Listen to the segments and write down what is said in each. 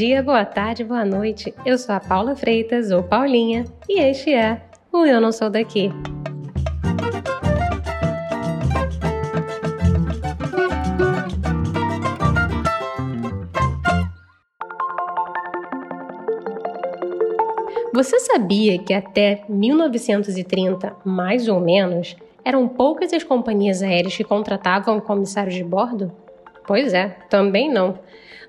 dia, boa tarde, boa noite. Eu sou a Paula Freitas, ou Paulinha, e este é o Eu Não Sou Daqui. Você sabia que até 1930, mais ou menos, eram poucas as companhias aéreas que contratavam comissários de bordo? Pois é, também não.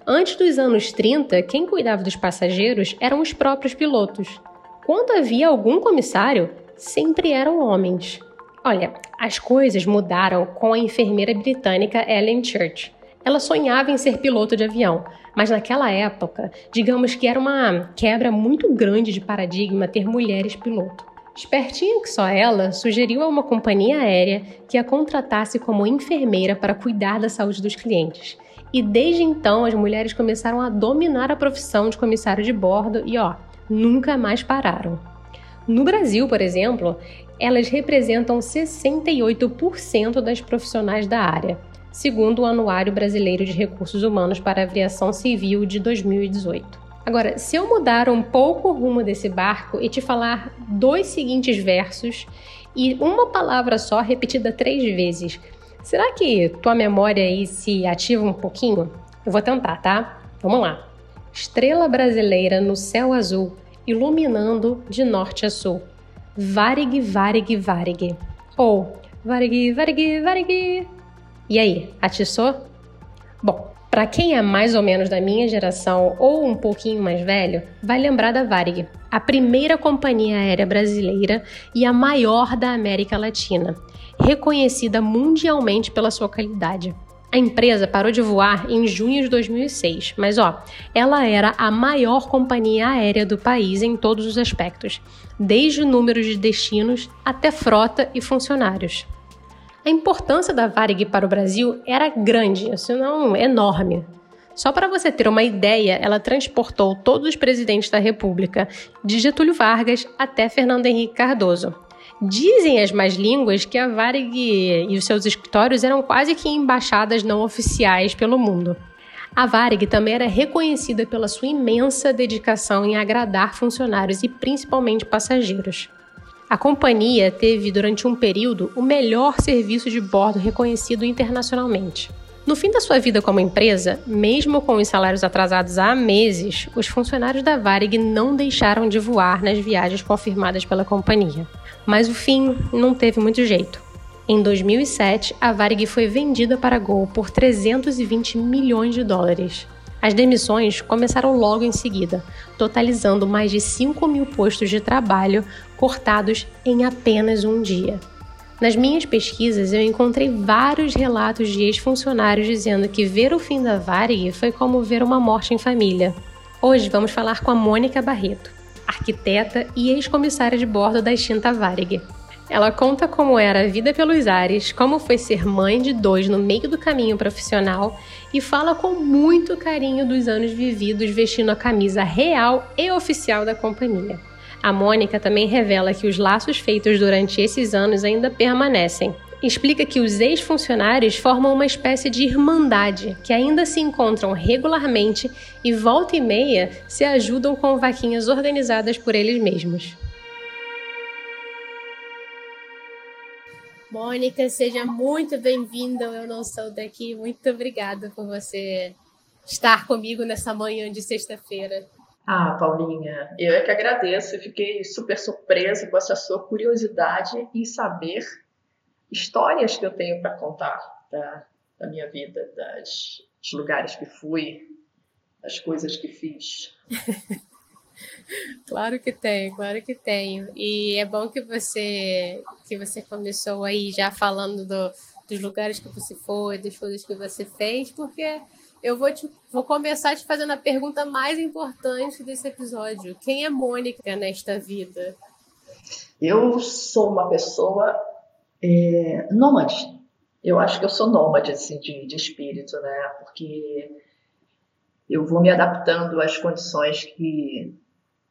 Antes dos anos 30, quem cuidava dos passageiros eram os próprios pilotos. Quando havia algum comissário, sempre eram homens. Olha, as coisas mudaram com a enfermeira britânica Ellen Church. Ela sonhava em ser piloto de avião, mas naquela época, digamos que era uma quebra muito grande de paradigma ter mulheres piloto. Espertinha que só ela, sugeriu a uma companhia aérea que a contratasse como enfermeira para cuidar da saúde dos clientes. E desde então as mulheres começaram a dominar a profissão de comissário de bordo e ó, nunca mais pararam. No Brasil, por exemplo, elas representam 68% das profissionais da área, segundo o Anuário Brasileiro de Recursos Humanos para a Aviação Civil de 2018. Agora, se eu mudar um pouco o rumo desse barco e te falar dois seguintes versos e uma palavra só repetida três vezes, Será que tua memória aí se ativa um pouquinho? Eu vou tentar, tá? Vamos lá. Estrela brasileira no céu azul, iluminando de norte a sul. Varig, varig, varig. Ou varig, varig, varig. E aí, atiçou? Bom, para quem é mais ou menos da minha geração ou um pouquinho mais velho, vai lembrar da Varig, a primeira companhia aérea brasileira e a maior da América Latina reconhecida mundialmente pela sua qualidade. A empresa parou de voar em junho de 2006, mas ó, ela era a maior companhia aérea do país em todos os aspectos, desde o número de destinos até frota e funcionários. A importância da Varig para o Brasil era grande, se não enorme. Só para você ter uma ideia, ela transportou todos os presidentes da República, de Getúlio Vargas até Fernando Henrique Cardoso. Dizem as más línguas que a Varig e os seus escritórios eram quase que embaixadas não oficiais pelo mundo. A Varig também era reconhecida pela sua imensa dedicação em agradar funcionários e principalmente passageiros. A companhia teve durante um período o melhor serviço de bordo reconhecido internacionalmente. No fim da sua vida como empresa, mesmo com os salários atrasados há meses, os funcionários da Varig não deixaram de voar nas viagens confirmadas pela companhia. Mas o fim não teve muito jeito. Em 2007, a Varig foi vendida para a Gol por 320 milhões de dólares. As demissões começaram logo em seguida, totalizando mais de 5 mil postos de trabalho cortados em apenas um dia. Nas minhas pesquisas, eu encontrei vários relatos de ex-funcionários dizendo que ver o fim da Varig foi como ver uma morte em família. Hoje vamos falar com a Mônica Barreto arquiteta e ex-comissária de bordo da extinta Varig. Ela conta como era a vida pelos ares, como foi ser mãe de dois no meio do caminho profissional e fala com muito carinho dos anos vividos vestindo a camisa real e oficial da companhia. A Mônica também revela que os laços feitos durante esses anos ainda permanecem explica que os ex-funcionários formam uma espécie de irmandade que ainda se encontram regularmente e volta e meia se ajudam com vaquinhas organizadas por eles mesmos. Mônica, seja muito bem-vinda. Eu não sou daqui. Muito obrigada por você estar comigo nessa manhã de sexta-feira. Ah, Paulinha, eu é que agradeço. Fiquei super surpresa com essa sua curiosidade em saber histórias que eu tenho para contar da, da, minha vida, das, dos lugares que fui, das coisas que fiz. claro que tenho, claro que tenho. E é bom que você que você começou aí já falando do, dos lugares que você foi, das coisas que você fez, porque eu vou, te, vou começar te fazendo a pergunta mais importante desse episódio. Quem é Mônica nesta vida? Eu sou uma pessoa é, nômade. Eu acho que eu sou nômade assim, de, de espírito, né? Porque eu vou me adaptando às condições que,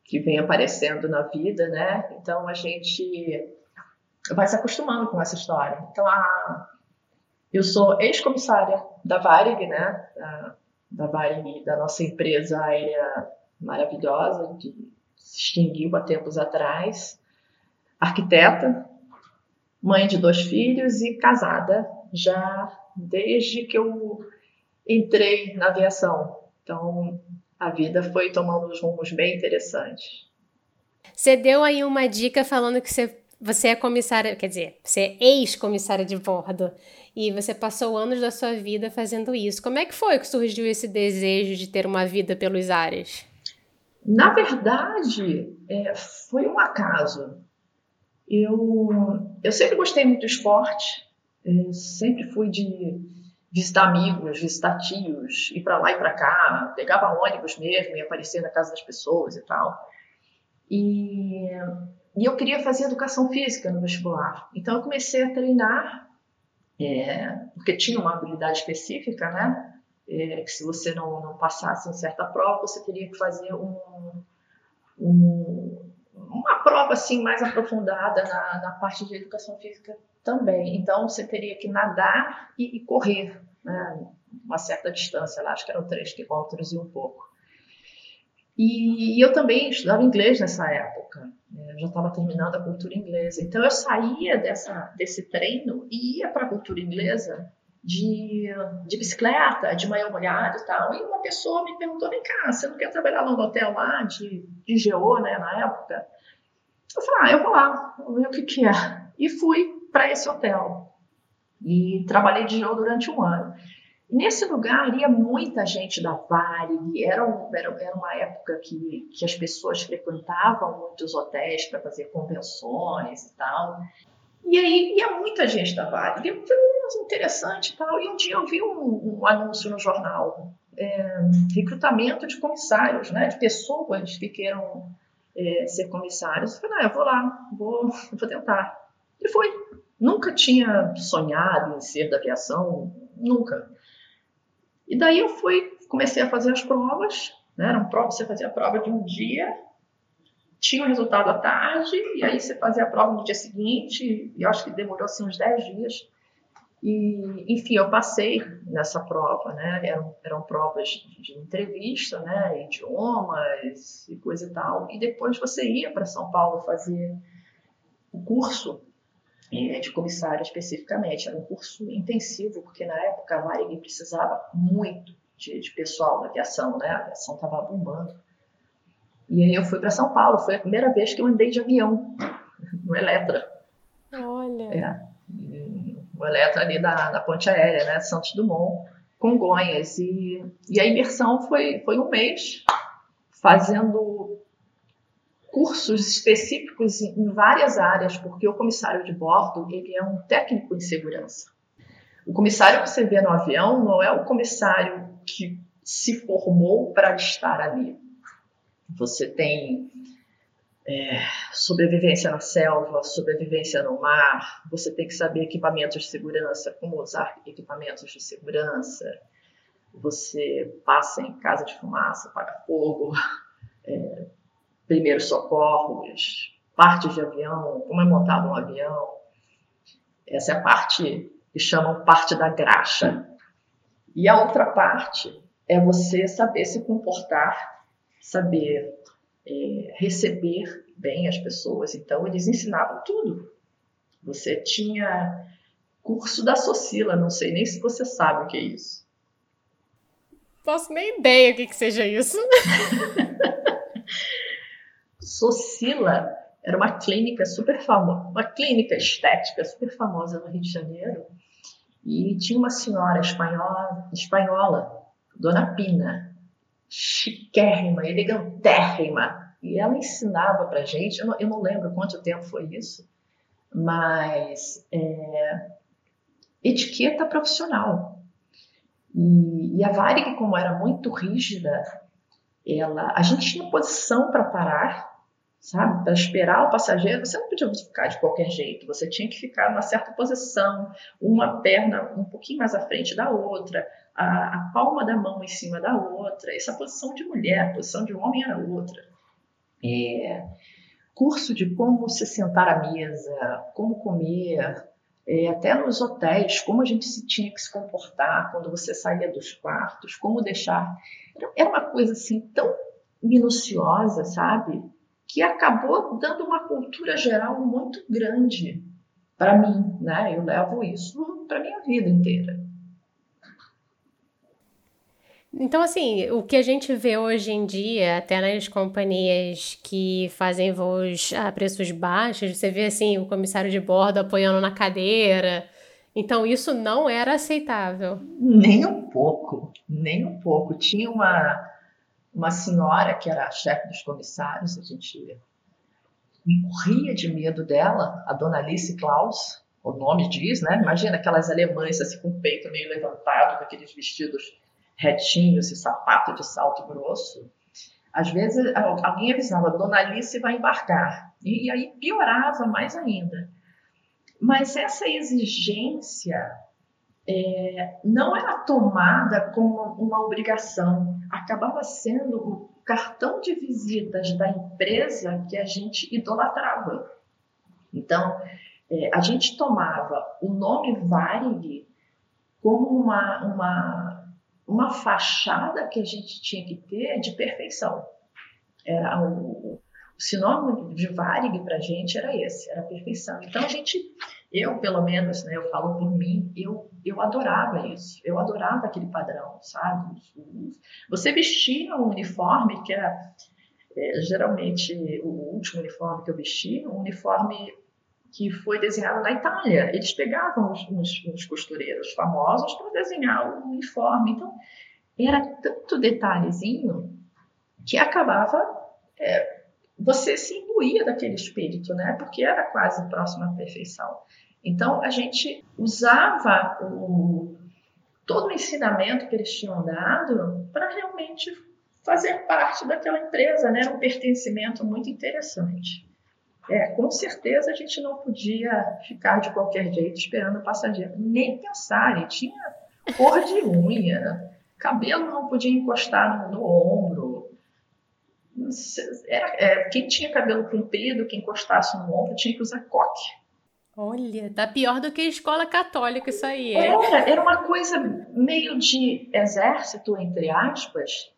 que vem aparecendo na vida, né? Então a gente vai se acostumando com essa história. Então a, eu sou ex-comissária da Varig, né? da Varig, da nossa empresa aérea maravilhosa, que se extinguiu há tempos atrás, arquiteta, mãe de dois filhos e casada já desde que eu entrei na aviação. Então, a vida foi tomando uns rumos bem interessantes. Você deu aí uma dica falando que você, você é comissária, quer dizer, você é ex-comissária de bordo e você passou anos da sua vida fazendo isso. Como é que foi que surgiu esse desejo de ter uma vida pelos ares? Na verdade, é, foi um acaso. Eu, eu sempre gostei muito do esporte, sempre fui de visitar amigos, visitar tios, ir para lá e para cá, pegava ônibus mesmo e aparecer na casa das pessoas e tal. E, e eu queria fazer educação física no vestibular. Então eu comecei a treinar, é, porque tinha uma habilidade específica, né? É, que se você não, não passasse em certa prova, você teria que fazer um, um, uma prova assim mais aprofundada na, na parte de educação física também. Então, você teria que nadar e, e correr, né? uma certa distância lá, acho que eram três quilômetros e um pouco. E, e eu também estudava inglês nessa época, né? já estava terminando a cultura inglesa. Então, eu saía dessa, desse treino e ia para a cultura inglesa de, de bicicleta, de manhã molhado e tal. E uma pessoa me perguntou: vem cá, você não quer trabalhar no hotel lá de, de GO, né, na época? Eu falei: ah, eu vou lá, vou ver o que, que é. E fui para esse hotel. E trabalhei de novo durante um ano. Nesse lugar ia muita gente da Varig, era, um, era, era uma época que, que as pessoas frequentavam muitos hotéis para fazer convenções e tal. E aí ia muita gente da Varig, eu falei, interessante e tal. E um dia eu vi um, um anúncio no jornal, é, recrutamento de comissários, né, de pessoas que queiram é, ser comissários. Eu falei, ah, eu vou lá, vou, vou tentar. E foi. Nunca tinha sonhado em ser da aviação, nunca. E daí eu fui, comecei a fazer as provas, né? Eram provas, você fazia a prova de um dia, tinha o resultado à tarde, e aí você fazia a prova no dia seguinte, e acho que demorou assim uns 10 dias. E, enfim, eu passei nessa prova, né? Eram, eram provas de entrevista, né? Idiomas e coisa e tal. E depois você ia para São Paulo fazer o curso de comissário especificamente. Era um curso intensivo, porque na época a Varig precisava muito de, de pessoal na aviação, né? A aviação estava bombando. E aí eu fui para São Paulo, foi a primeira vez que eu andei de avião, no Eletra. Olha! É, o Eletra ali da, da ponte aérea, né? Santos Dumont, Congonhas. E, e a imersão foi, foi um mês fazendo cursos específicos em várias áreas, porque o comissário de bordo ele é um técnico em segurança. O comissário que você vê no avião não é o comissário que se formou para estar ali. Você tem é, sobrevivência na selva, sobrevivência no mar, você tem que saber equipamentos de segurança, como usar equipamentos de segurança, você passa em casa de fumaça, apaga fogo, é, primeiros socorros, partes de avião, como é montado um avião. Essa é a parte que chamam parte da graxa. E a outra parte é você saber se comportar, saber é, receber bem as pessoas. Então, eles ensinavam tudo. Você tinha curso da Socila, não sei nem se você sabe o que é isso. Posso nem ideia o que, que seja isso. Socila era uma clínica super famosa, uma clínica estética super famosa no Rio de Janeiro. E tinha uma senhora espanhola, espanhola Dona Pina, chiquérrima, elegantérrima. E ela ensinava pra gente, eu não, eu não lembro quanto tempo foi isso, mas é, etiqueta profissional. E, e a Varig, como era muito rígida, ela, a gente tinha posição para parar sabe? Para esperar o passageiro, você não podia ficar de qualquer jeito, você tinha que ficar numa certa posição, uma perna um pouquinho mais à frente da outra, a, a palma da mão em cima da outra, essa posição de mulher, posição de homem era outra. É, curso de como se sentar à mesa, como comer, é, até nos hotéis, como a gente se tinha que se comportar quando você saía dos quartos, como deixar. Era uma coisa assim tão minuciosa, sabe? Que acabou dando uma cultura geral muito grande para mim, né? Eu levo isso para minha vida inteira. Então, assim, o que a gente vê hoje em dia, até nas companhias que fazem voos a preços baixos, você vê, assim, o comissário de bordo apoiando na cadeira. Então, isso não era aceitável. Nem um pouco, nem um pouco. Tinha uma, uma senhora que era chefe dos comissários, a gente morria de medo dela, a dona Alice Klaus, o nome diz, né? Imagina aquelas alemães assim com o peito meio levantado, com aqueles vestidos retinhos e sapato de salto grosso. Às vezes alguém avisava, Dona Alice vai embarcar. E, e aí piorava mais ainda. Mas essa exigência é, não era tomada como uma obrigação, acabava sendo o cartão de visitas da empresa que a gente idolatrava. Então, é, a gente tomava o nome Varig como uma, uma uma fachada que a gente tinha que ter de perfeição. Era o, o sinônimo de Varig para a gente era esse, era perfeição. Então a gente, eu pelo menos, né, eu falo por mim, eu, eu adorava isso, eu adorava aquele padrão, sabe? Você vestia um uniforme que era é, geralmente o último uniforme que eu vesti, um uniforme que foi desenhado na Itália. Eles pegavam os, os, os costureiros famosos para desenhar o uniforme. Então, era tanto detalhezinho que acabava. É, você se imbuía daquele espírito, né? Porque era quase próximo à perfeição. Então, a gente usava o, todo o ensinamento que eles tinham dado para realmente fazer parte daquela empresa, né? Um pertencimento muito interessante. É, com certeza a gente não podia ficar de qualquer jeito esperando o passageiro, nem pensar. E tinha cor de unha, cabelo não podia encostar no, no ombro. Era, é, quem tinha cabelo comprido, que encostasse no ombro, tinha que usar coque. Olha, tá pior do que a escola católica isso aí. É? Era, era uma coisa meio de exército, entre aspas,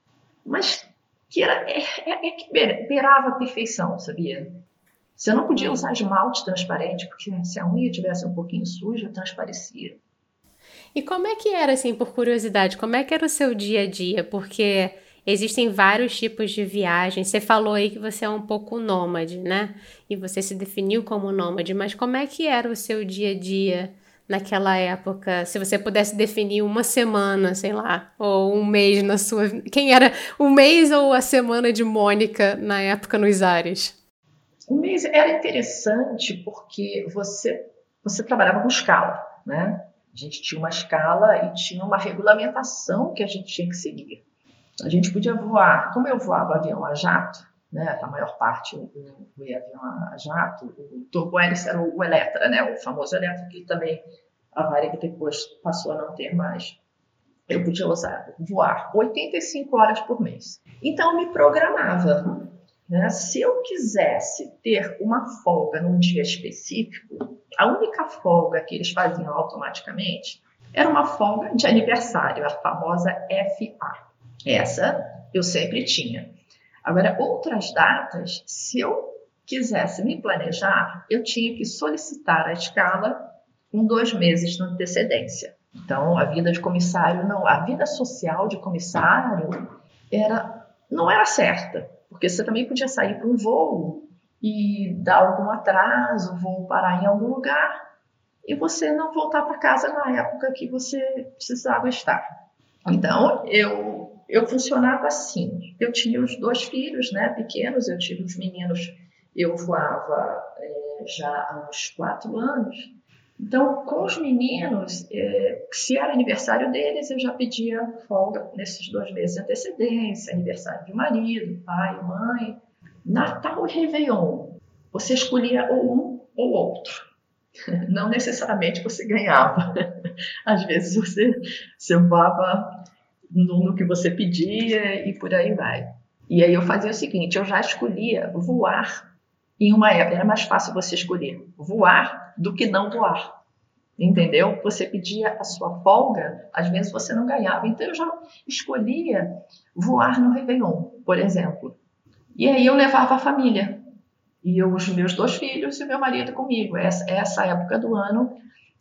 mas que era, é, é, é que beirava a perfeição, sabia? Você não podia usar esmalte transparente, porque se a unha tivesse um pouquinho suja, transparecia. E como é que era, assim, por curiosidade, como é que era o seu dia a dia? Porque existem vários tipos de viagens. Você falou aí que você é um pouco nômade, né? E você se definiu como nômade, mas como é que era o seu dia a dia naquela época? Se você pudesse definir uma semana, sei lá, ou um mês na sua. Quem era o mês ou a semana de Mônica na época nos ares? O mês era interessante porque você, você trabalhava com escala, né? A gente tinha uma escala e tinha uma regulamentação que a gente tinha que seguir. A gente podia voar, como eu voava avião a jato, né, a maior parte eu voei avião a jato, o turbohélice era o Eletra, né, o famoso Eletra, que também a Varig depois passou a não ter mais. Eu podia usar, voar 85 horas por mês. Então, eu me programava né? Se eu quisesse ter uma folga num dia específico, a única folga que eles faziam automaticamente era uma folga de aniversário, a famosa FA. Essa eu sempre tinha. Agora, outras datas, se eu quisesse me planejar, eu tinha que solicitar a escala com dois meses de antecedência. Então, a vida de comissário não, a vida social de comissário era não era certa. Porque você também podia sair para um voo e dar algum atraso, voo parar em algum lugar e você não voltar para casa na época que você precisava estar. Então, eu, eu funcionava assim. Eu tinha os dois filhos né, pequenos, eu tive os meninos, eu voava é, já há uns quatro anos. Então, com os meninos, é, se era aniversário deles, eu já pedia folga nesses dois meses de antecedência, aniversário de marido, pai, mãe. Natal e Réveillon, você escolhia ou um ou outro. Não necessariamente você ganhava. Às vezes você, você voava no, que você pedia e por aí vai. E aí eu fazia o seguinte, eu já escolhia voar em uma época, era mais fácil você escolher voar do que não voar. entendeu? Você pedia a sua folga, às vezes você não ganhava. Então eu já escolhia voar no Réveillon, por exemplo. E aí eu levava a família. E eu, os meus dois filhos e o meu marido comigo. Essa, essa época do ano,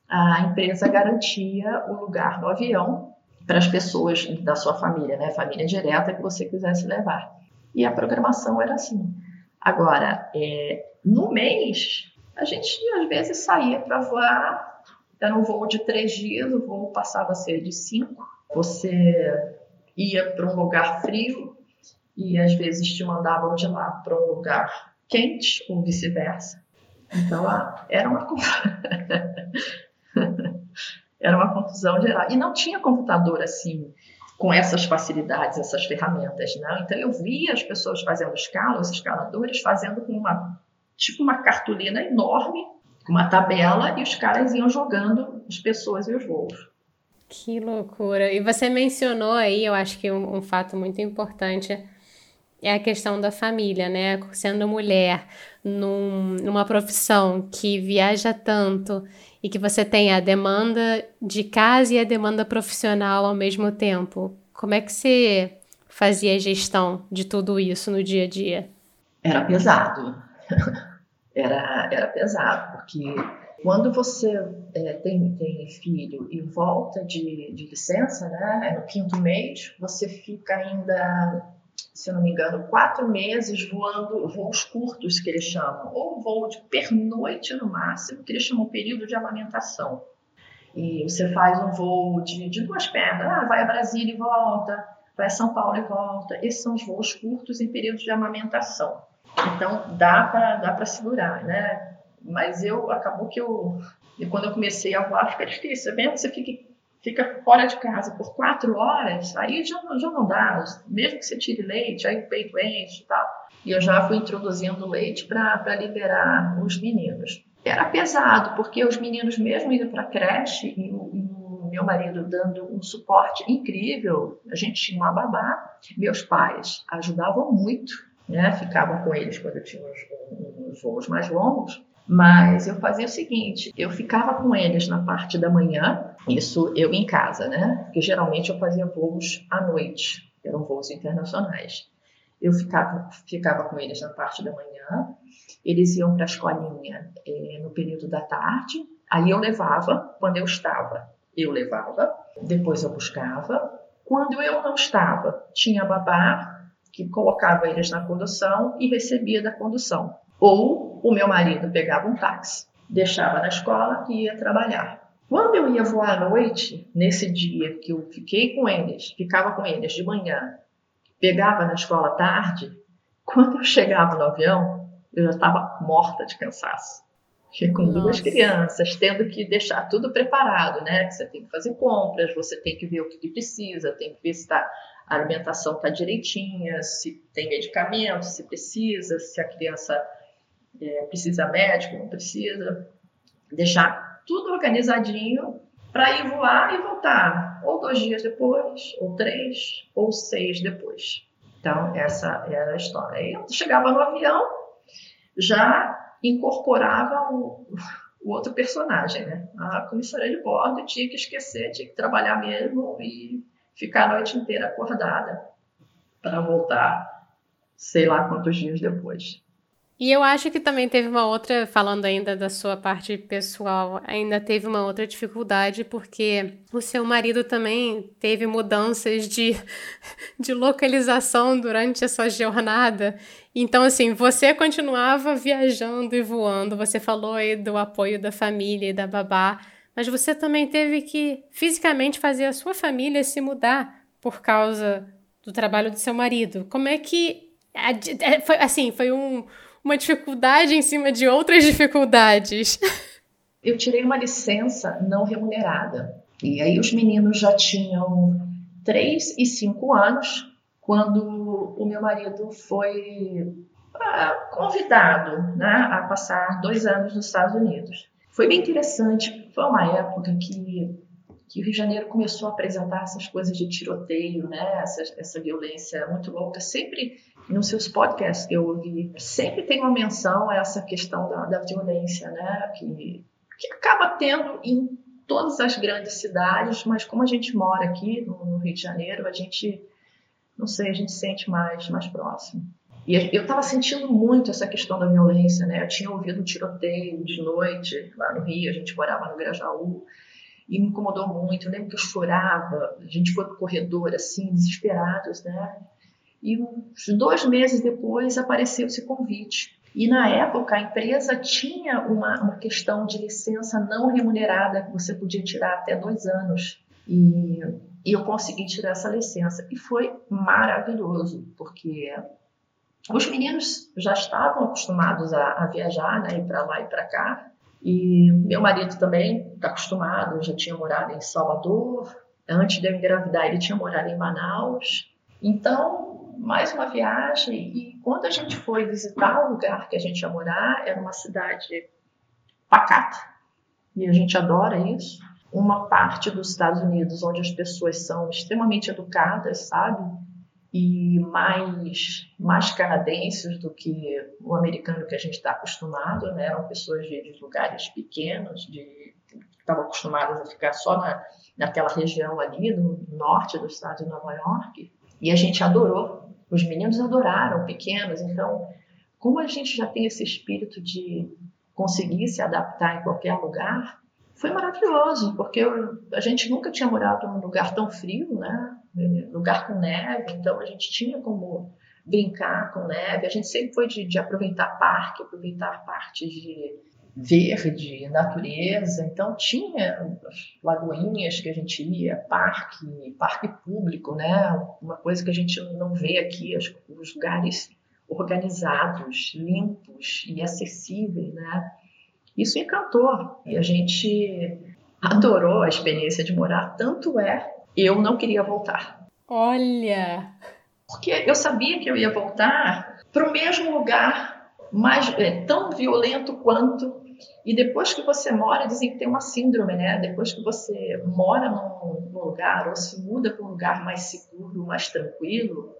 a empresa garantia o lugar no avião para as pessoas da sua família, né? Família direta que você quisesse levar. E a programação era assim. Agora, é, no mês, a gente às vezes saía para voar, era um voo de três dias, o voo passava a ser de cinco. Você ia para um lugar frio e às vezes te mandavam de lá para um lugar quente ou vice-versa. Então, era uma era uma confusão geral. E não tinha computador assim, com essas facilidades, essas ferramentas, não. Então, eu via as pessoas fazendo escala, os escaladores fazendo com uma, tipo uma cartolina enorme, uma tabela, e os caras iam jogando as pessoas e os voos. Que loucura! E você mencionou aí, eu acho que um, um fato muito importante é a questão da família, né? Sendo mulher num, numa profissão que viaja tanto e que você tem a demanda de casa e a demanda profissional ao mesmo tempo, como é que você fazia a gestão de tudo isso no dia a dia? Era pesado. era, era pesado, porque quando você é, tem, tem filho e volta de, de licença, né, é no quinto mês, você fica ainda se não me engano, quatro meses voando voos curtos, que eles chamam, ou voo de pernoite no máximo, que eles chamam período de amamentação. E você faz um voo de, de duas pernas, ah, vai a Brasília e volta, vai a São Paulo e volta. Esses são os voos curtos em período de amamentação. Então, dá para dá segurar, né? Mas eu, acabou que eu, e quando eu comecei a voar, fica difícil, que você fique fica fora de casa por quatro horas, aí já, já não dá. Mesmo que você tire leite, aí o peito enche e tal. E eu já fui introduzindo leite para liberar os meninos. Era pesado, porque os meninos mesmo indo para a creche e o, e o, meu marido dando um suporte incrível, a gente tinha uma babá, meus pais ajudavam muito, né? ficavam com eles quando eu tinha os, os voos mais longos, mas eu fazia o seguinte, eu ficava com eles na parte da manhã, isso eu em casa, né? Porque geralmente eu fazia voos à noite, eram voos internacionais. Eu ficava, ficava com eles na parte da manhã, eles iam para a escolinha é, no período da tarde, aí eu levava, quando eu estava, eu levava, depois eu buscava. Quando eu não estava, tinha babá que colocava eles na condução e recebia da condução. Ou o meu marido pegava um táxi, deixava na escola e ia trabalhar. Quando eu ia voar à noite, nesse dia que eu fiquei com eles, ficava com eles de manhã, pegava na escola à tarde, quando eu chegava no avião, eu já estava morta de cansaço. Fiquei com Nossa. duas crianças, tendo que deixar tudo preparado, né? Você tem que fazer compras, você tem que ver o que precisa, tem que ver se tá, a alimentação está direitinha, se tem medicamento, se precisa, se a criança é, precisa médico, não precisa, deixar tudo organizadinho para ir voar e voltar, ou dois dias depois, ou três, ou seis depois. Então, essa era a história. Eu chegava no avião, já incorporava o, o outro personagem, né? A comissária de bordo tinha que esquecer, tinha que trabalhar mesmo e ficar a noite inteira acordada para voltar, sei lá quantos dias depois. E eu acho que também teve uma outra, falando ainda da sua parte pessoal, ainda teve uma outra dificuldade, porque o seu marido também teve mudanças de, de localização durante a sua jornada. Então, assim, você continuava viajando e voando, você falou aí do apoio da família e da babá, mas você também teve que fisicamente fazer a sua família se mudar por causa do trabalho do seu marido. Como é que. É, foi, assim, foi um uma dificuldade em cima de outras dificuldades. Eu tirei uma licença não remunerada. E aí os meninos já tinham 3 e 5 anos quando o meu marido foi ah, convidado né, a passar dois anos nos Estados Unidos. Foi bem interessante, foi uma época que, que o Rio de Janeiro começou a apresentar essas coisas de tiroteio, né, essa, essa violência muito louca, sempre nos seus podcasts que eu ouvi, sempre tem uma menção a essa questão da, da violência, né? Que, que acaba tendo em todas as grandes cidades, mas como a gente mora aqui no Rio de Janeiro, a gente, não sei, a gente sente mais, mais próximo. E eu estava sentindo muito essa questão da violência, né? Eu tinha ouvido um tiroteio de noite lá no Rio, a gente morava no Grajaú, e me incomodou muito. Eu lembro que eu chorava, a gente foi pro corredor assim, desesperados, né? E uns dois meses depois apareceu esse convite. E na época a empresa tinha uma, uma questão de licença não remunerada que você podia tirar até dois anos. E, e eu consegui tirar essa licença. E foi maravilhoso, porque os meninos já estavam acostumados a, a viajar, né, ir para lá e para cá. E meu marido também está acostumado, já tinha morado em Salvador. Antes de eu engravidar, ele tinha morado em Manaus. Então, mais uma viagem. E quando a gente foi visitar o lugar que a gente ia morar, era uma cidade pacata. E a gente adora isso. Uma parte dos Estados Unidos onde as pessoas são extremamente educadas, sabe? E mais, mais canadenses do que o americano que a gente está acostumado, né? Eram pessoas de, de lugares pequenos, de estavam acostumadas a ficar só na, naquela região ali, no norte do estado de Nova York. E a gente adorou. Os meninos adoraram, pequenos. Então, como a gente já tem esse espírito de conseguir se adaptar em qualquer lugar, foi maravilhoso, porque eu, a gente nunca tinha morado num lugar tão frio, né? Lugar com neve, então a gente tinha como brincar com neve. A gente sempre foi de, de aproveitar parque, aproveitar partes de verde, natureza. Então tinha lagoinhas que a gente ia, parque, parque público, né? Uma coisa que a gente não vê aqui, os lugares organizados, limpos e acessíveis, né? Isso encantou e a gente adorou a experiência de morar. Tanto é eu não queria voltar. Olha! Porque eu sabia que eu ia voltar para o mesmo lugar, mais, é, tão violento quanto. E depois que você mora, dizem que tem uma síndrome, né? Depois que você mora num, num lugar ou se muda para um lugar mais seguro, mais tranquilo,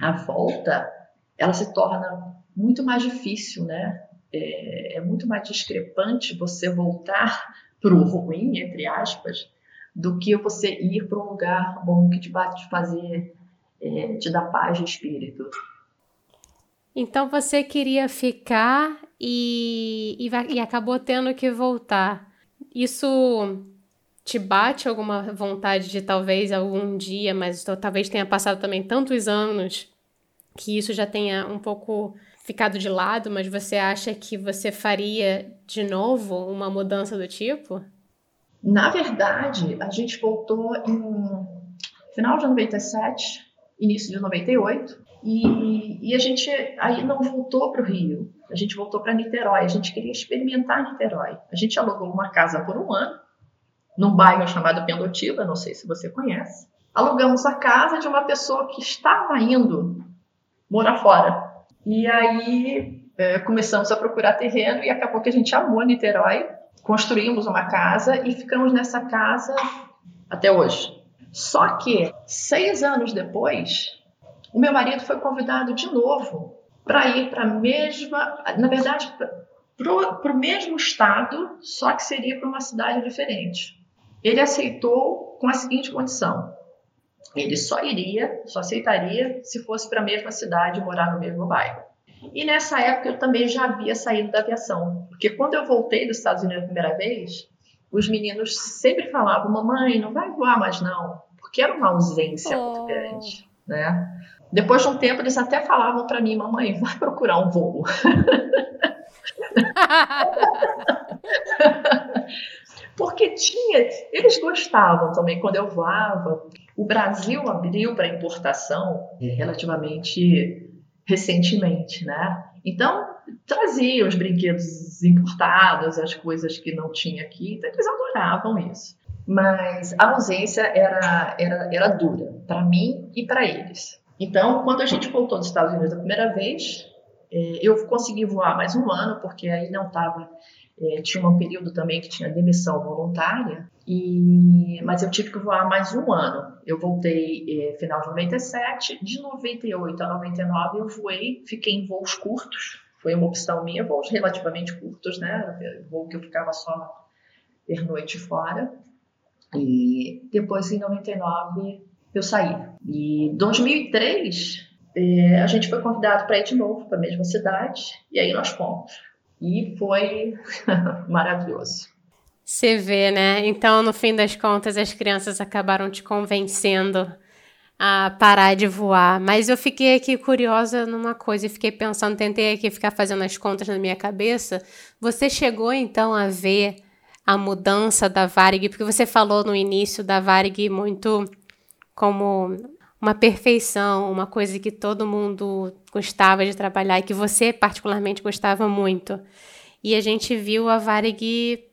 a volta ela se torna muito mais difícil, né? É, é muito mais discrepante você voltar para o ruim, entre aspas, do que você ir para um lugar bom que te vai te fazer, é, te dar paz de espírito. Então você queria ficar e, e, e acabou tendo que voltar. Isso te bate alguma vontade de talvez algum dia, mas talvez tenha passado também tantos anos que isso já tenha um pouco ficado de lado, mas você acha que você faria de novo uma mudança do tipo? Na verdade, a gente voltou em final de 97, início de 98, e, e a gente aí não voltou para o Rio, a gente voltou para Niterói, a gente queria experimentar Niterói. A gente alugou uma casa por um ano, num bairro chamado Pendotiba, não sei se você conhece. Alugamos a casa de uma pessoa que estava indo morar fora. E aí é, começamos a procurar terreno e acabou que a gente amou Niterói construímos uma casa e ficamos nessa casa até hoje. Só que seis anos depois, o meu marido foi convidado de novo para ir para a mesma, na verdade, para o mesmo estado, só que seria para uma cidade diferente. Ele aceitou com a seguinte condição: ele só iria, só aceitaria se fosse para a mesma cidade morar no mesmo bairro. E nessa época eu também já havia saído da aviação, porque quando eu voltei dos Estados Unidos a primeira vez, os meninos sempre falavam: "Mamãe, não vai voar mais não", porque era uma ausência oh. muito grande, né? Depois de um tempo eles até falavam para mim: "Mamãe, vai procurar um voo". porque tinha, eles gostavam também quando eu voava. O Brasil abriu para importação relativamente recentemente, né? Então, trazia os brinquedos importados, as coisas que não tinha aqui, então eles adoravam isso. Mas a ausência era, era, era dura, para mim e para eles. Então, quando a gente voltou dos Estados Unidos a primeira vez, é, eu consegui voar mais um ano, porque aí não estava. É, tinha um período também que tinha demissão voluntária, e, mas eu tive que voar mais um ano. Eu voltei eh, final de 97, de 98 a 99 eu voei, fiquei em voos curtos, foi uma opção minha, voos relativamente curtos, né? Voo que eu ficava só pernoite fora. E depois, em 99, eu saí. E em 2003, é, a gente foi convidado para ir de novo para a mesma cidade, e aí nós fomos. E foi maravilhoso. Você vê, né? Então, no fim das contas, as crianças acabaram te convencendo a parar de voar. Mas eu fiquei aqui curiosa numa coisa e fiquei pensando, tentei aqui ficar fazendo as contas na minha cabeça. Você chegou então a ver a mudança da Varig, porque você falou no início da Varig muito como uma perfeição, uma coisa que todo mundo gostava de trabalhar e que você particularmente gostava muito. E a gente viu a Varig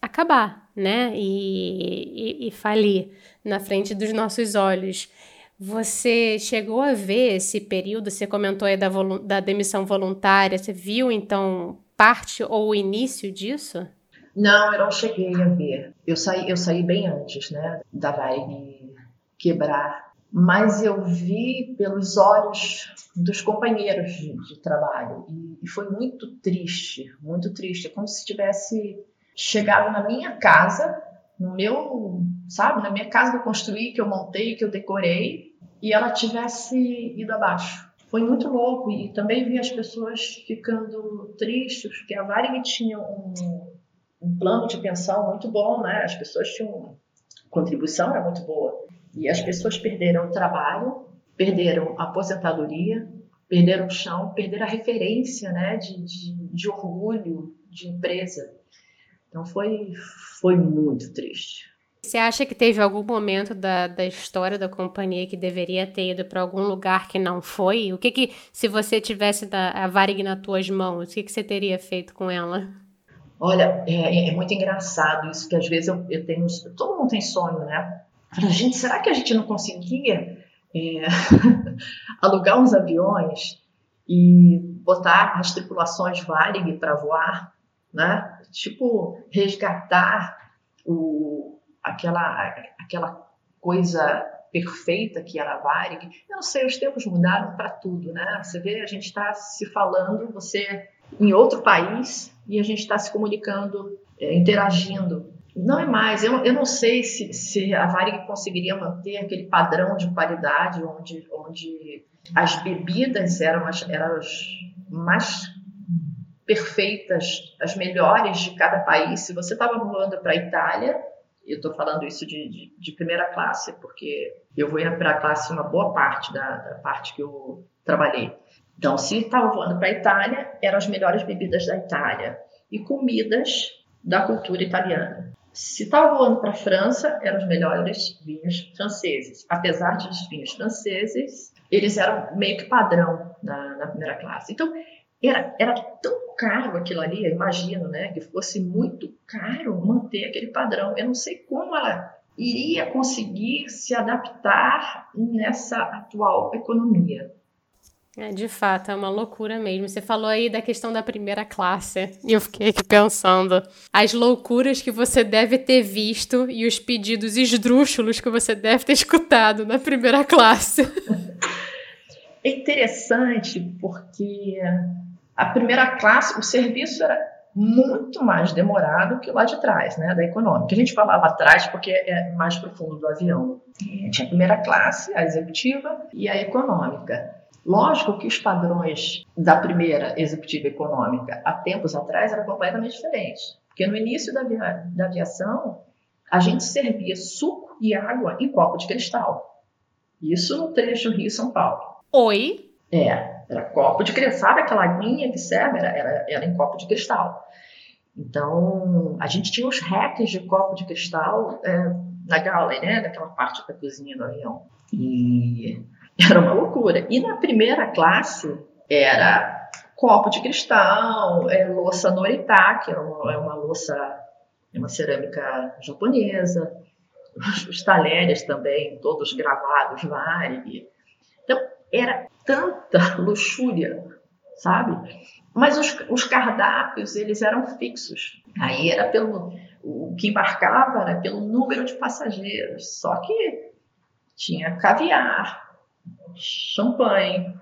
acabar, né? E, e, e falir na frente dos nossos olhos. Você chegou a ver esse período? Você comentou aí da, da demissão voluntária. Você viu, então, parte ou o início disso? Não, eu não cheguei a ver. Eu saí, eu saí bem antes, né, da Varig quebrar. Mas eu vi pelos olhos dos companheiros de, de trabalho e, e, foi muito triste, muito triste, é como se tivesse chegado na minha casa, no meu, sabe, na minha casa que eu construí, que eu montei, que eu decorei, e ela tivesse ido abaixo. Foi muito louco e também vi as pessoas ficando tristes, porque a Varig tinha um, um plano de pensão muito bom, né? As pessoas tinham contribuição era muito boa e as pessoas perderam o trabalho, perderam a aposentadoria, perderam o chão, perderam a referência, né? De, de, de orgulho de empresa. Então foi foi muito triste. Você acha que teve algum momento da, da história da companhia que deveria ter ido para algum lugar que não foi? O que que, se você tivesse da, a Varig nas tuas mãos, o que, que você teria feito com ela? Olha, é, é muito engraçado isso, que às vezes eu, eu tenho. Todo mundo tem sonho, né? Falo, gente, será que a gente não conseguia é, alugar uns aviões e botar as tripulações Varig para voar, né? Tipo, resgatar o, aquela, aquela coisa perfeita que era a Varig. Eu não sei, os tempos mudaram para tudo, né? Você vê, a gente está se falando, você em outro país, e a gente está se comunicando, é, interagindo. Não é mais, eu, eu não sei se, se a Varig conseguiria manter aquele padrão de qualidade onde, onde as bebidas eram as, eram as mais perfeitas, as melhores de cada país. Se você estava voando para a Itália, eu estou falando isso de, de, de, primeira classe, porque eu vou para a classe uma boa parte da, da, parte que eu trabalhei. Então, se estava voando para a Itália, eram as melhores bebidas da Itália e comidas da cultura italiana. Se estava voando para a França, eram os melhores vinhos franceses. Apesar de os vinhos franceses, eles eram meio que padrão na, na primeira classe. Então, era, era tão caro aquilo ali, eu imagino, né, que fosse muito caro manter aquele padrão. Eu não sei como ela iria conseguir se adaptar nessa atual economia. É, de fato, é uma loucura mesmo. Você falou aí da questão da primeira classe, e eu fiquei aqui pensando as loucuras que você deve ter visto e os pedidos esdrúxulos que você deve ter escutado na primeira classe. É interessante porque a primeira classe, o serviço era muito mais demorado que lá de trás, né, da econômica. A gente falava atrás porque é mais profundo do avião. Tinha a primeira classe, a executiva e a econômica. Lógico que os padrões da primeira executiva econômica há tempos atrás eram completamente diferentes. Porque no início da, via da aviação, a gente servia suco e água em copo de cristal. Isso no trecho Rio-São Paulo. Oi? É, era copo de cristal. Sabe aquela aguinha que serve? Era, era, era em copo de cristal. Então, a gente tinha os racks de copo de cristal é, na galley, né? Naquela parte da cozinha do avião. E era uma loucura. E na primeira classe era copo de cristal, é, louça Noritake, é uma, é uma louça, é uma cerâmica japonesa, os, os talheres também, todos gravados, Varig. Então, era tanta luxúria, sabe? Mas os, os, cardápios, eles eram fixos. Aí era pelo... O que embarcava era pelo número de passageiros. Só que tinha caviar, champanhe,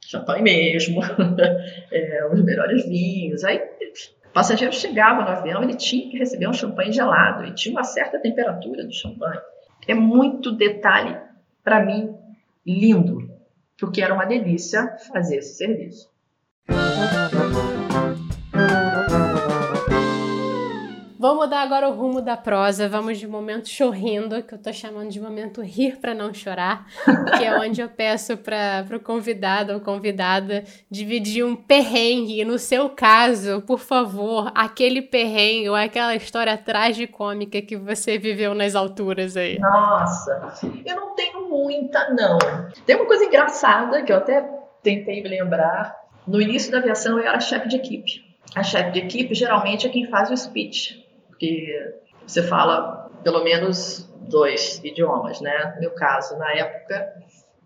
champanhe mesmo, é, os melhores vinhos. Aí O passageiro chegava no avião, ele tinha que receber um champanhe gelado e tinha uma certa temperatura do champanhe. É muito detalhe, para mim, lindo, porque era uma delícia fazer esse serviço. Vamos mudar agora o rumo da prosa. Vamos de momento chorrindo, que eu tô chamando de momento rir para não chorar, que é onde eu peço para o convidado ou convidada dividir um perrengue. No seu caso, por favor, aquele perrengue ou aquela história tragicômica que você viveu nas alturas aí. Nossa, eu não tenho muita, não. Tem uma coisa engraçada que eu até tentei me lembrar. No início da aviação, eu era chefe de equipe. A chefe de equipe geralmente é quem faz o speech que você fala pelo menos dois idiomas, né? No meu caso, na época,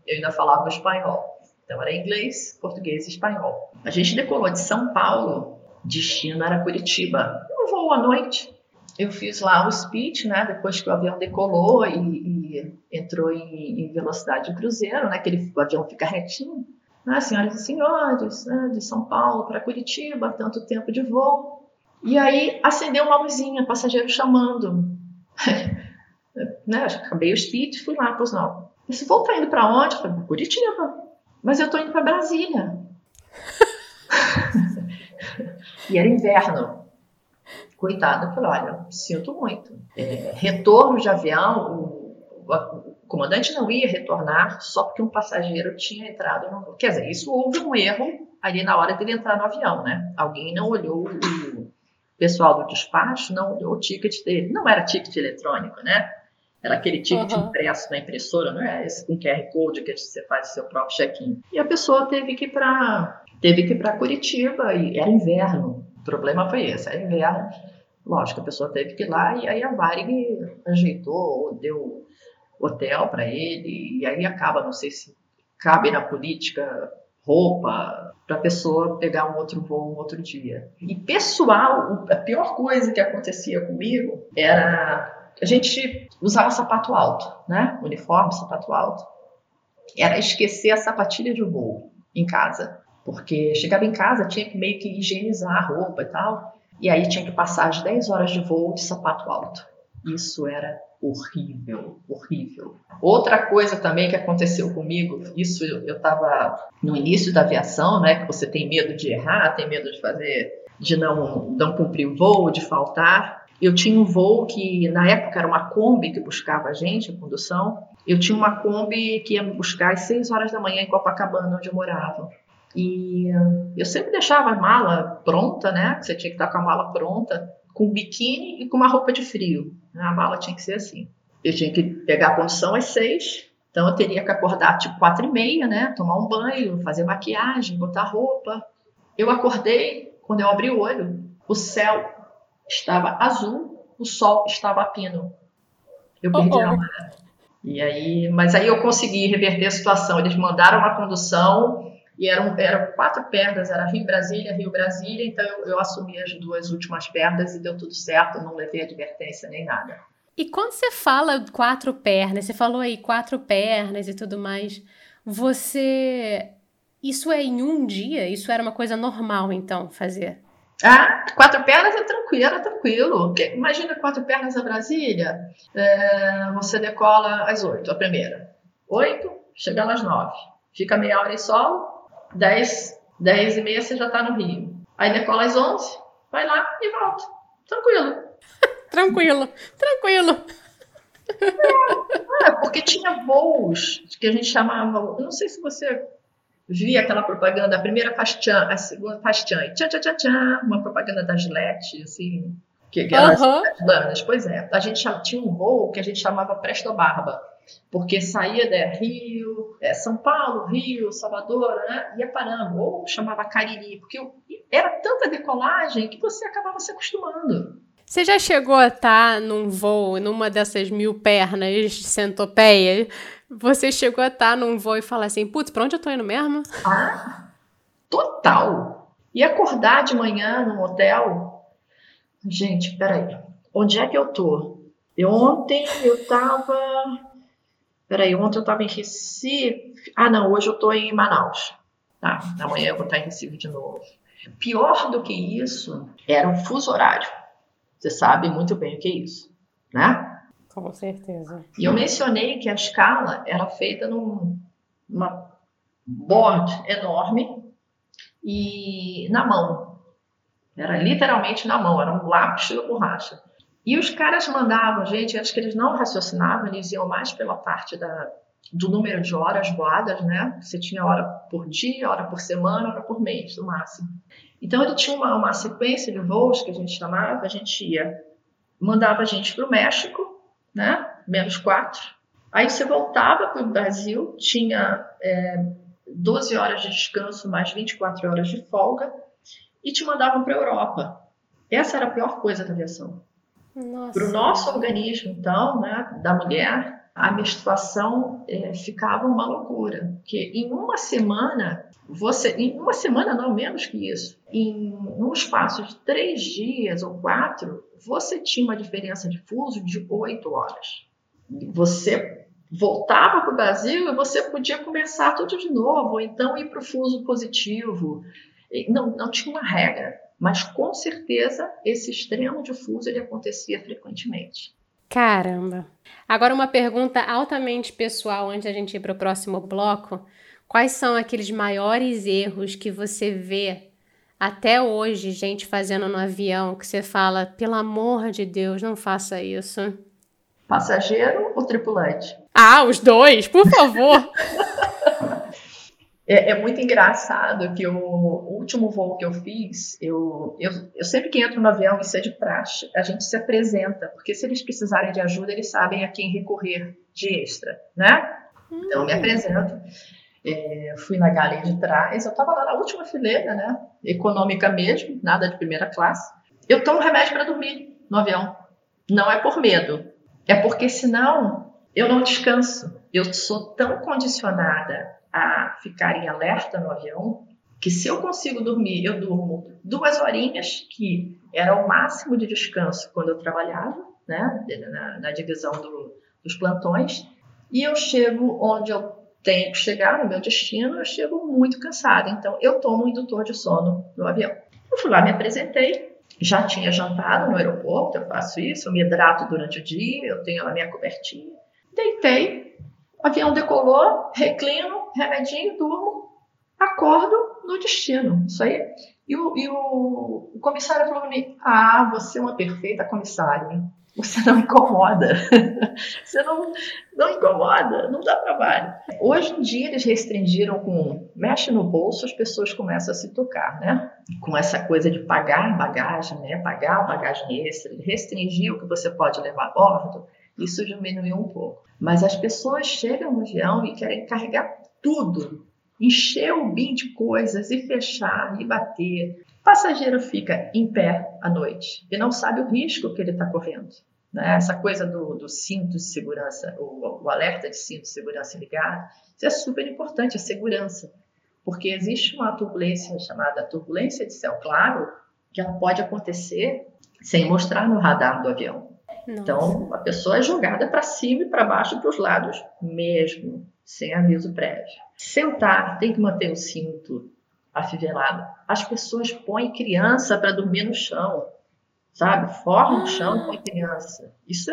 eu ainda falava espanhol. Então era inglês, português e espanhol. A gente decolou de São Paulo, destino era Curitiba. Um voo à noite. Eu fiz lá o speech, né? Depois que o avião decolou e, e entrou em, em, velocidade de cruzeiro, né? Que ele, o avião fica retinho. Ah, senhoras e senhores, né? de São Paulo para Curitiba, tanto tempo de voo. E aí acendeu uma luzinha, passageiro chamando. né, acabei o speech, fui lá, pois não. Esse voo tá indo para onde? Eu falei, Curitiba. Mas eu tô indo para Brasília. e era inverno. Coitado, eu falei, olha, sinto muito. É, retorno de avião, o, o, o, comandante não ia retornar só porque um passageiro tinha entrado no... Quer dizer, isso houve um erro ali na hora dele entrar no avião, né? Alguém não olhou o, pessoal do despacho não o ticket dele. Não era ticket eletrônico, né? Era aquele ticket uhum. impresso na impressora, não é esse com QR Code que você faz o seu próprio check-in. E a pessoa teve que ir para teve que ir para Curitiba e era inverno. O problema foi esse, era inverno. Lógico, a pessoa teve que ir lá e aí a Varig ajeitou, deu hotel para ele e aí acaba, não sei se cabe na política roupa, para a pessoa pegar um outro voo um outro dia. E pessoal, a pior coisa que acontecia comigo era a gente usava sapato alto, né? Uniforme, sapato alto. Era esquecer a sapatilha de voo em casa, porque chegava em casa tinha que meio que higienizar a roupa e tal, e aí tinha que passar as 10 horas de voo de sapato alto. Isso era horrível, horrível. Outra coisa também que aconteceu comigo, isso eu estava no início da aviação, né, que você tem medo de errar, tem medo de fazer, de não, não cumprir o voo, de faltar. Eu tinha um voo que na época era uma Kombi que buscava a gente, a condução. Eu tinha uma Kombi que ia me buscar às 6 horas da manhã em Copacabana, onde eu morava. E eu sempre deixava a mala pronta, né? Você tinha que estar com a mala pronta com biquíni e com uma roupa de frio. A mala tinha que ser assim. Eu tinha que pegar a condução às seis, então eu teria que acordar tipo quatro e meia, né? Tomar um banho, fazer maquiagem, botar roupa. Eu acordei, quando eu abri o olho, o céu estava azul, o sol estava a pino. Eu perdi oh, oh. a hora. E aí, mas aí eu consegui reverter a situação. Eles mandaram uma condução e eram, eram quatro perdas, era Rio Brasília, Rio Brasília, então eu, eu assumi as duas últimas perdas e deu tudo certo, não levei advertência nem nada. E quando você fala quatro pernas, você falou aí quatro pernas e tudo mais, você. Isso é em um dia? Isso era uma coisa normal, então, fazer? Ah, quatro pernas é tranquilo, é tranquilo. Imagina quatro pernas a Brasília. É, você decola às oito, a primeira. Oito, chega às nove. Fica meia hora em solo, 10, 10 e meia você já está no Rio. Aí decola às 11, vai lá e volta. Tranquilo. tranquilo, tranquilo. É, é, porque tinha voos que a gente chamava. Não sei se você via aquela propaganda, a primeira faz tchan, a segunda faz tchan, tchan, tchan, tchan, tchan, uma propaganda da Gillette, assim, que, que uhum. Pois é, a gente tinha um voo que a gente chamava Presto Barba porque saía de Rio, é, São Paulo, Rio, Salvador, né? ia parando, ou chamava Cariri, porque era tanta decolagem que você acabava se acostumando. Você já chegou a estar num voo, numa dessas mil pernas de centopeia? Você chegou a estar num voo e falar assim, putz, pra onde eu tô indo mesmo? Ah, total! E acordar de manhã num hotel, gente, peraí, onde é que eu tô? Eu, ontem eu tava Peraí, ontem eu estava em Recife. Ah, não, hoje eu estou em Manaus. Tá, amanhã eu vou estar em Recife de novo. Pior do que isso era o fuso horário. Você sabe muito bem o que é isso, né? Com certeza. E eu mencionei que a escala era feita num, numa board enorme e na mão. Era literalmente na mão, era um lápis de borracha. E os caras mandavam, gente, acho que eles não raciocinavam, eles iam mais pela parte da, do número de horas voadas, né? Você tinha hora por dia, hora por semana, hora por mês, no máximo. Então ele tinha uma, uma sequência de voos que a gente chamava, a gente ia, mandava a gente para o México, né? Menos quatro. Aí você voltava para o Brasil, tinha é, 12 horas de descanso mais 24 horas de folga e te mandavam para a Europa. Essa era a pior coisa da aviação. Para o nosso organismo, então, né, da mulher, a menstruação é, ficava uma loucura, porque em uma semana você, em uma semana não menos que isso, em um espaço de três dias ou quatro, você tinha uma diferença de fuso de oito horas. Você voltava para o Brasil e você podia começar tudo de novo, ou então ir para o fuso positivo. Não, não tinha uma regra, mas com certeza esse extremo de fuso ele acontecia frequentemente. Caramba! Agora uma pergunta altamente pessoal antes da gente ir para o próximo bloco. Quais são aqueles maiores erros que você vê até hoje, gente fazendo no avião, que você fala, pelo amor de Deus, não faça isso? Passageiro ou tripulante? Ah, os dois, por favor! é, é, muito engraçado que o, último voo que eu fiz, eu, eu, eu sempre que entro no avião, isso é de praxe, a gente se apresenta, porque se eles precisarem de ajuda, eles sabem a quem recorrer de extra, né? Então, eu me hum. apresento. É, fui na galeria de trás, eu estava lá na última fileira, né? Econômica mesmo, nada de primeira classe. Eu tomo remédio para dormir no avião. Não é por medo, é porque senão eu não descanso. Eu sou tão condicionada a ficar em alerta no avião que se eu consigo dormir, eu durmo duas horinhas, que era o máximo de descanso quando eu trabalhava, né? Na, na divisão do, dos plantões. E eu chego onde eu tenho que chegar no meu destino, eu chego muito cansada. Então, eu tomo um indutor de sono no avião. Eu fui lá, me apresentei, já tinha jantado no aeroporto, eu faço isso, eu me hidrato durante o dia, eu tenho a minha cobertinha. Deitei, o avião decolou, reclino, remedinho, durmo, acordo no destino. Isso aí. E o, e o, o comissário falou para mim: Ah, você é uma perfeita comissária você não incomoda. você não, não incomoda, não dá trabalho. Hoje em dia eles restringiram com mexe no bolso, as pessoas começam a se tocar, né? Com essa coisa de pagar bagagem, né? Pagar bagagem extra, restringir o que você pode levar a bordo, isso diminuiu um pouco. Mas as pessoas chegam no avião e querem carregar tudo, encher o bin de coisas e fechar e bater. O passageiro fica em pé à noite e não sabe o risco que ele está correndo. Né? Essa coisa do, do, cinto de segurança, o, o alerta de cinto de segurança ligado, isso é super importante, a segurança. Porque existe uma turbulência chamada turbulência de céu claro, que ela pode acontecer sem mostrar no radar do avião. Nossa. Então, a pessoa é jogada para cima e para baixo e para os lados, mesmo sem aviso prévio. Sentar, tem que manter o cinto afivelado. As pessoas põem criança para dormir no chão sabe? Forma no chão com a criança. Isso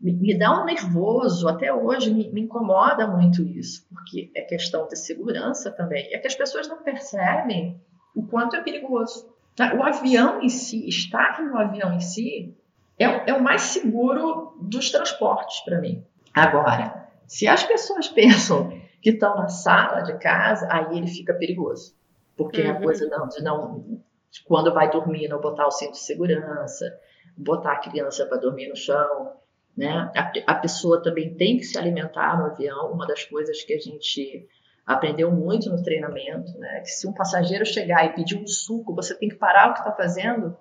me, me, dá um nervoso, até hoje me, me, incomoda muito isso, porque é questão de segurança também. É que as pessoas não percebem o quanto é perigoso. Tá? O avião em si, estar no avião em si, é, é o mais seguro dos transportes para mim. Agora, se as pessoas pensam que estão na sala de casa, aí ele fica perigoso. Porque uhum. a coisa não, de não quando vai dormir, não botar o cinto de segurança, botar a criança para dormir no chão, né? A, a, pessoa também tem que se alimentar no avião. Uma das coisas que a gente aprendeu muito no treinamento, né? Que se um passageiro chegar e pedir um suco, você tem que parar o que está fazendo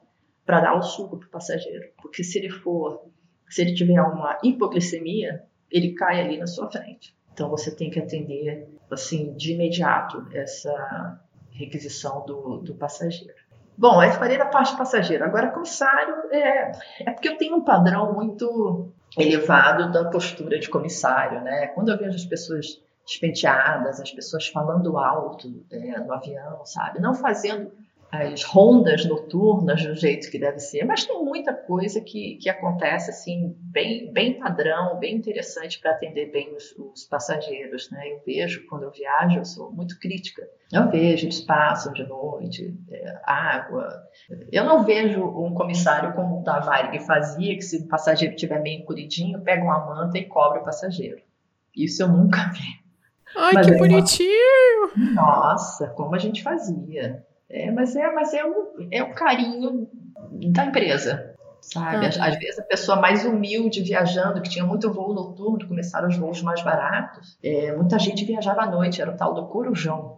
para dar o suco para o passageiro, porque se ele for, se ele tiver uma hipoglicemia, ele cai ali na sua frente. Então você tem que atender assim de imediato essa requisição do, do passageiro. Bom, aí falei da parte passageira. Agora, comissário, é, é porque eu tenho um padrão muito elevado da postura de comissário, né? Quando eu vejo as pessoas despenteadas, as pessoas falando alto é, no avião, sabe? Não fazendo as rondas noturnas do jeito que deve ser, mas tem muita coisa que, que acontece assim, bem, bem padrão, bem interessante para atender bem os, os, passageiros. Né? Eu vejo, quando eu viajo, eu sou muito crítica. Eu vejo, eles passam de noite, é, água. Eu não vejo um comissário como o Tavares que fazia, que se o passageiro estiver meio encolhidinho, pega uma manta e cobre o passageiro. Isso eu nunca vi. Ai, Mas que é bonitinho! Uma... Nossa, como a gente fazia. É, mas é, mas é o, é o carinho da empresa, sabe? Às, às, vezes a pessoa mais humilde viajando, que tinha muito voo noturno, começaram os voos mais baratos. É, muita gente viajava à noite, era o tal do corujão.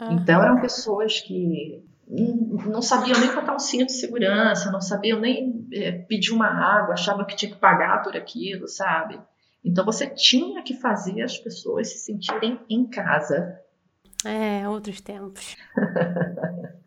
Então eram pessoas que não sabiam nem botar um cinto de segurança, não sabiam nem é, pedir uma água, achavam que tinha que pagar por aquilo, sabe? Então você tinha que fazer as pessoas se sentirem em casa. É, outros tempos.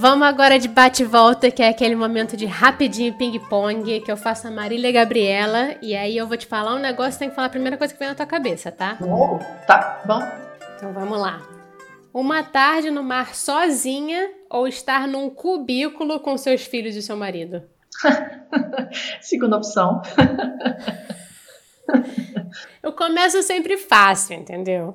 Vamos agora de bate-volta, que é aquele momento de rapidinho ping-pong, que eu faço a Marília Gabriela, e aí eu vou te falar um negócio, tem que falar a primeira coisa que vem na tua cabeça, tá? Oh, tá, bom. Então vamos lá. Uma tarde no mar sozinha ou estar num cubículo com seus filhos e seu marido? Segunda opção. Eu começo sempre fácil, entendeu?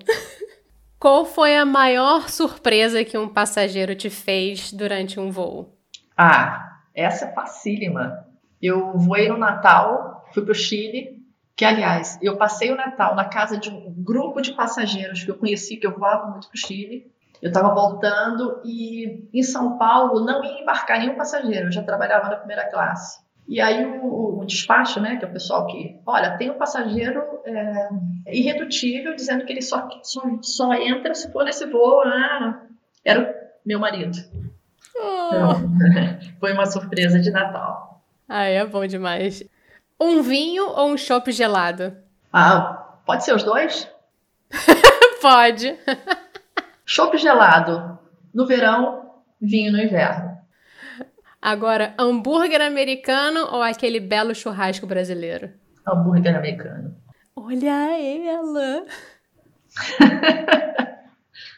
Qual foi a maior surpresa que um passageiro te fez durante um voo? Ah, essa é facílima. Eu voei no Natal, fui para o Chile, que aliás, eu passei o Natal na casa de um grupo de passageiros que eu conheci, que eu voava muito para o Chile. Eu estava voltando e em São Paulo não ia embarcar nenhum passageiro, eu já trabalhava na primeira classe. E aí o, o, despacho, né, que é o pessoal que, olha, tem um passageiro é, irredutível dizendo que ele só, só, só entra se for nesse voo. Ah, era o meu marido. Oh. Então, foi uma surpresa de Natal. Ah, é bom demais. Um vinho ou um chopp gelado? Ah, pode ser os dois? pode. Chopp gelado no verão, vinho no inverno. Agora, hambúrguer americano ou aquele belo churrasco brasileiro? Hambúrguer americano. Olha ela!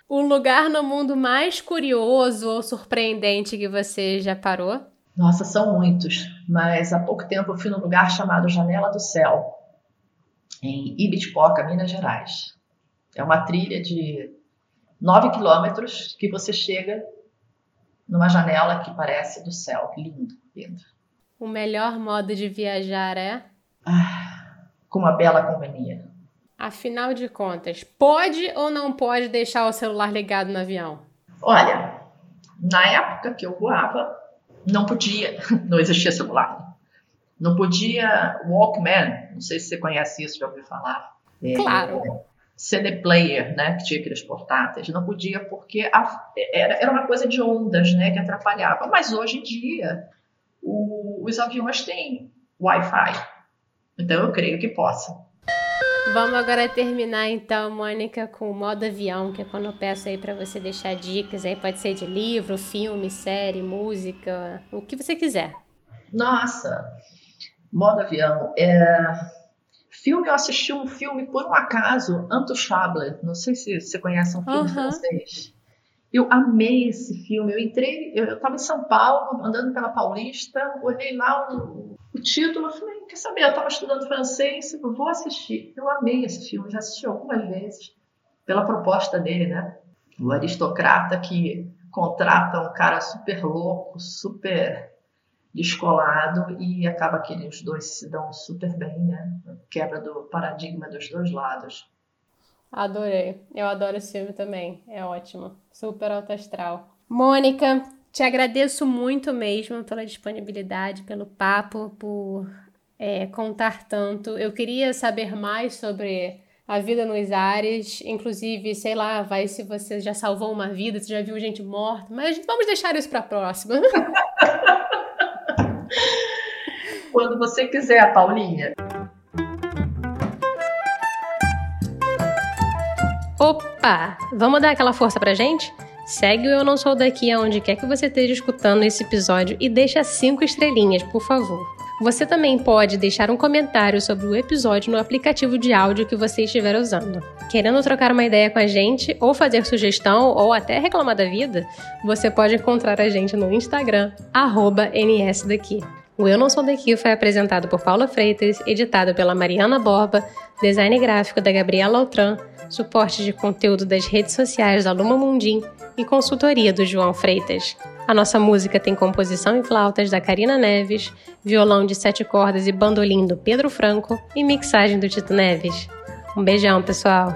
o lugar no mundo mais curioso ou surpreendente que você já parou? Nossa, são muitos, mas há pouco tempo eu fui num lugar chamado Janela do Céu, em Ibitipoca, Minas Gerais. É uma trilha de 9 quilômetros que você chega numa janela que parece do céu. Lindo, lindo. O melhor modo de viajar é? Ah, com uma bela companhia. Afinal de contas, pode ou não pode deixar o celular ligado no avião? Olha, na época que eu voava, não podia, não existia celular. Não podia Walkman, não sei se você conhece isso, já ouviu falar. Claro. CD player, né, que tinha aqueles portáteis, não podia porque a, era, era uma coisa de ondas, né, que atrapalhava. Mas hoje em dia o, os aviões têm Wi-Fi, então eu creio que possa. Vamos agora terminar então, Mônica, com o modo avião, que é quando eu peço aí para você deixar dicas, aí pode ser de livro, filme, série, música, o que você quiser. Nossa, modo avião é Filme, eu assisti um filme, por um acaso, Intouchable. Não sei se você conhece um filme uhum. francês. Eu amei esse filme. Eu entrei, eu estava em São Paulo, andando pela Paulista, olhei lá o, o título, falei, quer saber? Eu estava estudando francês, vou assistir. Eu amei esse filme, já assisti algumas vezes, pela proposta dele, né? O aristocrata que contrata um cara super louco, super descolado e acaba que os dois se dão super bem, né? Quebra do paradigma dos dois lados. Adorei. Eu adoro esse filme também. É ótimo. Super alto astral. Mônica, te agradeço muito mesmo pela disponibilidade, pelo papo, por é, contar tanto. Eu queria saber mais sobre a vida nos ares, inclusive, sei lá, vai se você já salvou uma vida, se já viu gente morta, mas vamos deixar isso para a próxima. Quando você quiser, Paulinha. Opa! Vamos dar aquela força pra gente? Segue o Eu Não Sou Daqui aonde quer que você esteja escutando esse episódio e deixa cinco estrelinhas, por favor. Você também pode deixar um comentário sobre o episódio no aplicativo de áudio que você estiver usando. Querendo trocar uma ideia com a gente, ou fazer sugestão, ou até reclamar da vida, você pode encontrar a gente no Instagram, nsdaqui. O Eu Não Sou Daqui foi apresentado por Paula Freitas, editado pela Mariana Borba, design gráfico da Gabriela Altran, suporte de conteúdo das redes sociais da Luma Mundim e consultoria do João Freitas. A nossa música tem composição em flautas da Karina Neves, violão de sete cordas e bandolim do Pedro Franco e mixagem do Tito Neves. Um beijão, pessoal!